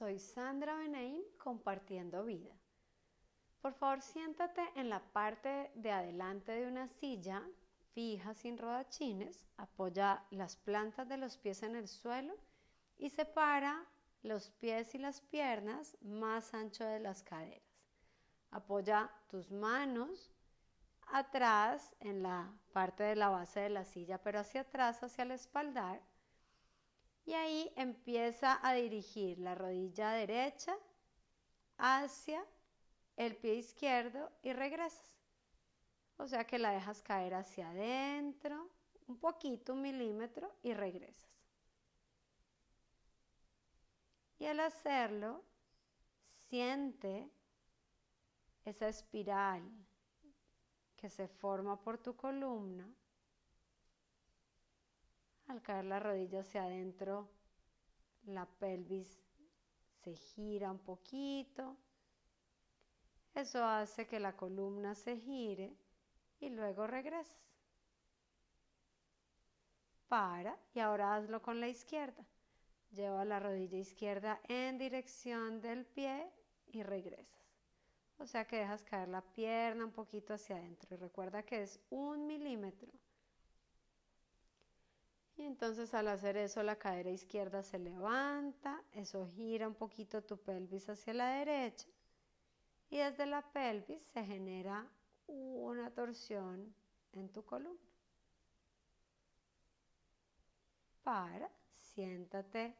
soy Sandra Benaim compartiendo vida. Por favor, siéntate en la parte de adelante de una silla fija sin rodachines, apoya las plantas de los pies en el suelo y separa los pies y las piernas más ancho de las caderas. Apoya tus manos atrás en la parte de la base de la silla, pero hacia atrás, hacia el espaldar. Y ahí empieza a dirigir la rodilla derecha hacia el pie izquierdo y regresas. O sea que la dejas caer hacia adentro, un poquito, un milímetro y regresas. Y al hacerlo, siente esa espiral que se forma por tu columna. Al caer la rodilla hacia adentro, la pelvis se gira un poquito. Eso hace que la columna se gire y luego regresas. Para y ahora hazlo con la izquierda. Lleva la rodilla izquierda en dirección del pie y regresas. O sea que dejas caer la pierna un poquito hacia adentro. Y recuerda que es un milímetro. Entonces al hacer eso la cadera izquierda se levanta, eso gira un poquito tu pelvis hacia la derecha y desde la pelvis se genera una torsión en tu columna. Para, siéntate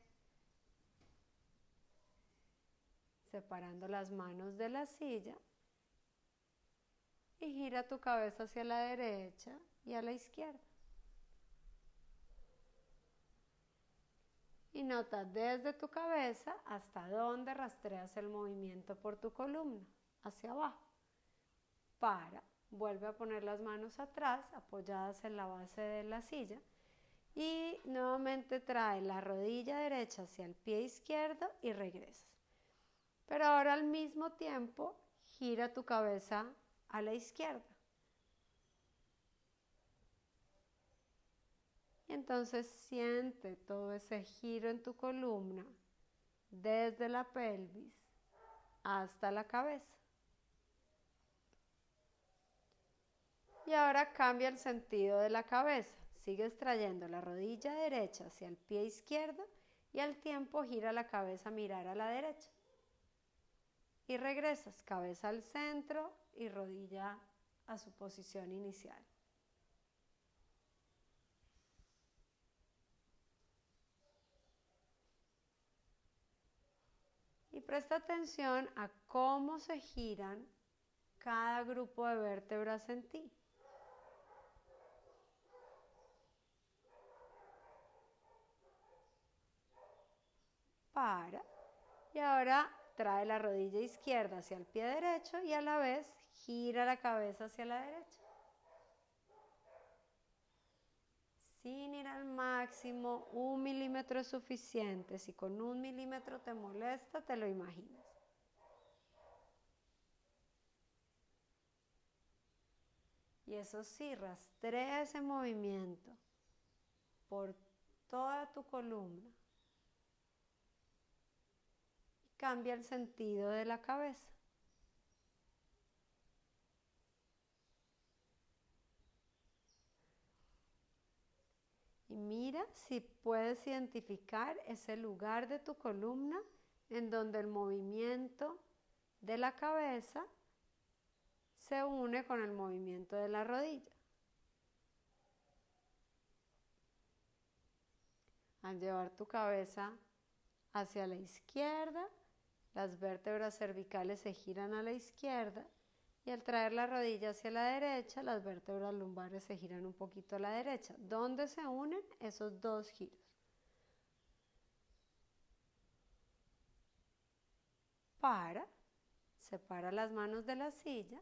separando las manos de la silla y gira tu cabeza hacia la derecha y a la izquierda. Y nota desde tu cabeza hasta dónde rastreas el movimiento por tu columna, hacia abajo para, vuelve a poner las manos atrás, apoyadas en la base de la silla y nuevamente trae la rodilla derecha hacia el pie izquierdo y regresas. Pero ahora al mismo tiempo gira tu cabeza a la izquierda. Entonces siente todo ese giro en tu columna desde la pelvis hasta la cabeza. Y ahora cambia el sentido de la cabeza. Sigues trayendo la rodilla derecha hacia el pie izquierdo y al tiempo gira la cabeza a mirar a la derecha. Y regresas, cabeza al centro y rodilla a su posición inicial. Y presta atención a cómo se giran cada grupo de vértebras en ti. para y ahora trae la rodilla izquierda hacia el pie derecho y a la vez gira la cabeza hacia la derecha. Sin ir al máximo, un milímetro es suficiente. Si con un milímetro te molesta, te lo imaginas. Y eso sí, rastrea ese movimiento por toda tu columna cambia el sentido de la cabeza. Mira si puedes identificar ese lugar de tu columna en donde el movimiento de la cabeza se une con el movimiento de la rodilla. Al llevar tu cabeza hacia la izquierda, las vértebras cervicales se giran a la izquierda y al traer la rodilla hacia la derecha, las vértebras lumbares se giran un poquito a la derecha. ¿Dónde se unen esos dos giros? Para, separa las manos de la silla.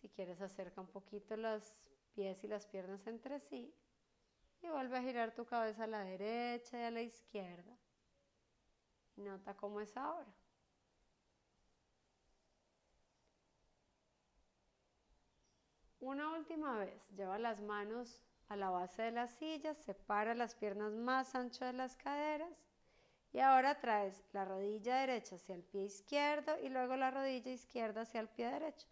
Si quieres acerca un poquito los pies y las piernas entre sí y vuelve a girar tu cabeza a la derecha y a la izquierda. Nota cómo es ahora. Una última vez, lleva las manos a la base de la silla, separa las piernas más ancho de las caderas Y ahora traes la rodilla derecha hacia el pie izquierdo y luego la rodilla izquierda hacia el pie derecho.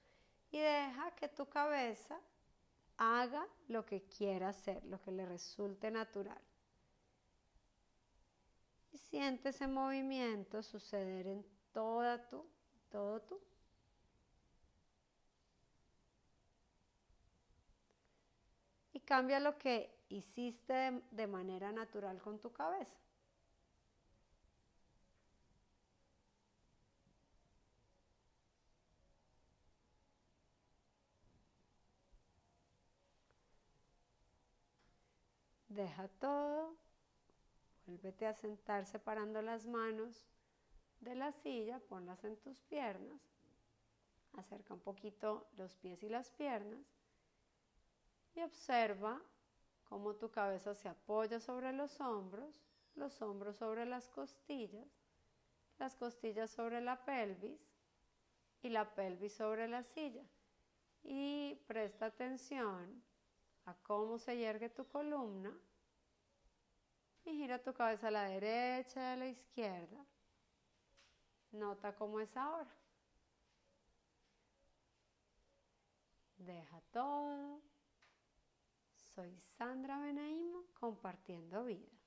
Y deja que tu cabeza haga lo que quiera hacer, lo que le resulte natural. Y siente ese movimiento suceder en toda tu, todo tú. Cambia lo que hiciste de manera natural con tu cabeza. Deja todo. Vuélvete a sentar separando las manos de la silla, ponlas en tus piernas. Acerca un poquito los pies y las piernas. Y observa cómo tu cabeza se apoya sobre los hombros, los hombros sobre las costillas, las costillas sobre la pelvis y la pelvis sobre la silla. Y presta atención a cómo se yergue tu columna y gira tu cabeza a la derecha y a la izquierda. Nota cómo es ahora. Deja todo. Soy Sandra Benaim compartiendo vida.